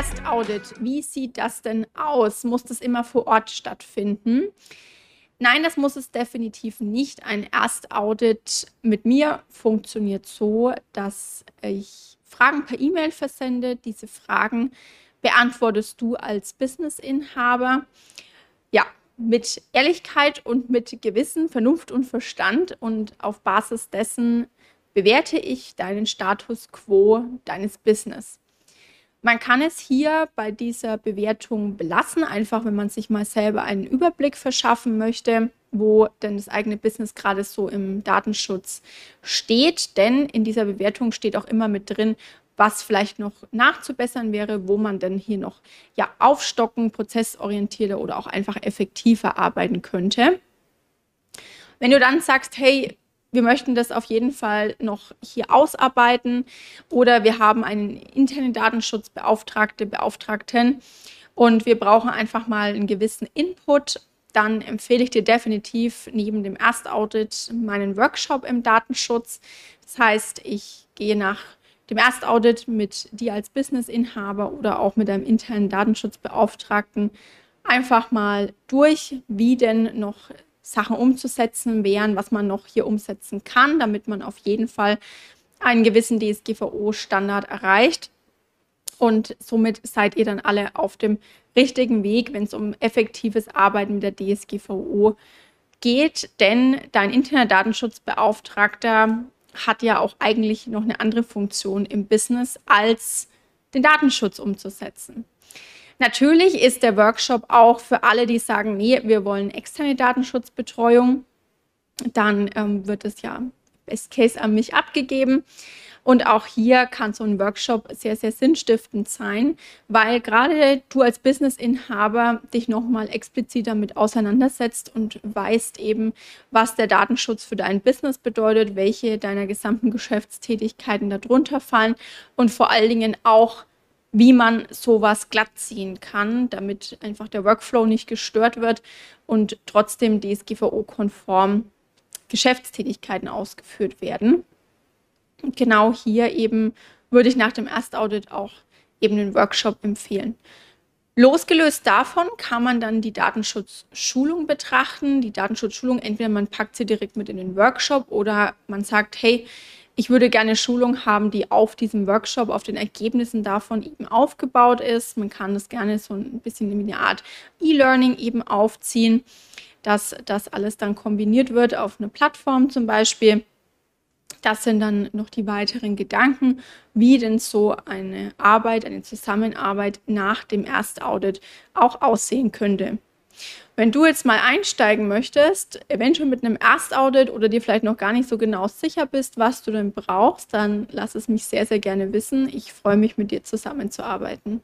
Erstaudit, wie sieht das denn aus? Muss das immer vor Ort stattfinden? Nein, das muss es definitiv nicht. Ein Erstaudit mit mir funktioniert so, dass ich Fragen per E-Mail versende. Diese Fragen beantwortest du als Businessinhaber. Ja, mit Ehrlichkeit und mit Gewissen, Vernunft und Verstand. Und auf Basis dessen bewerte ich deinen Status quo deines Business. Man kann es hier bei dieser Bewertung belassen, einfach wenn man sich mal selber einen Überblick verschaffen möchte, wo denn das eigene Business gerade so im Datenschutz steht. Denn in dieser Bewertung steht auch immer mit drin, was vielleicht noch nachzubessern wäre, wo man denn hier noch ja aufstocken, prozessorientierter oder auch einfach effektiver arbeiten könnte. Wenn du dann sagst, hey, wir möchten das auf jeden Fall noch hier ausarbeiten. Oder wir haben einen internen Datenschutzbeauftragte, Beauftragten. Und wir brauchen einfach mal einen gewissen Input, dann empfehle ich dir definitiv neben dem Erstaudit meinen Workshop im Datenschutz. Das heißt, ich gehe nach dem Erstaudit mit dir als Businessinhaber oder auch mit einem internen Datenschutzbeauftragten einfach mal durch, wie denn noch Sachen umzusetzen wären, was man noch hier umsetzen kann, damit man auf jeden Fall einen gewissen DSGVO-Standard erreicht. Und somit seid ihr dann alle auf dem richtigen Weg, wenn es um effektives Arbeiten mit der DSGVO geht. Denn dein interner Datenschutzbeauftragter hat ja auch eigentlich noch eine andere Funktion im Business, als den Datenschutz umzusetzen. Natürlich ist der Workshop auch für alle, die sagen, nee, wir wollen externe Datenschutzbetreuung. Dann ähm, wird es ja Best Case an mich abgegeben. Und auch hier kann so ein Workshop sehr, sehr sinnstiftend sein, weil gerade du als Businessinhaber dich nochmal explizit damit auseinandersetzt und weißt eben, was der Datenschutz für dein Business bedeutet, welche deiner gesamten Geschäftstätigkeiten darunter fallen und vor allen Dingen auch, wie man sowas glatt ziehen kann, damit einfach der Workflow nicht gestört wird und trotzdem DSGVO-konform Geschäftstätigkeiten ausgeführt werden genau hier eben würde ich nach dem Erstaudit auch eben den Workshop empfehlen. Losgelöst davon kann man dann die Datenschutzschulung betrachten. Die Datenschutzschulung, entweder man packt sie direkt mit in den Workshop oder man sagt, hey, ich würde gerne Schulung haben, die auf diesem Workshop, auf den Ergebnissen davon eben aufgebaut ist. Man kann das gerne so ein bisschen wie eine Art E-Learning eben aufziehen, dass das alles dann kombiniert wird auf eine Plattform zum Beispiel. Das sind dann noch die weiteren Gedanken, wie denn so eine Arbeit, eine Zusammenarbeit nach dem Erstaudit auch aussehen könnte. Wenn du jetzt mal einsteigen möchtest, eventuell mit einem Erstaudit oder dir vielleicht noch gar nicht so genau sicher bist, was du denn brauchst, dann lass es mich sehr, sehr gerne wissen. Ich freue mich, mit dir zusammenzuarbeiten.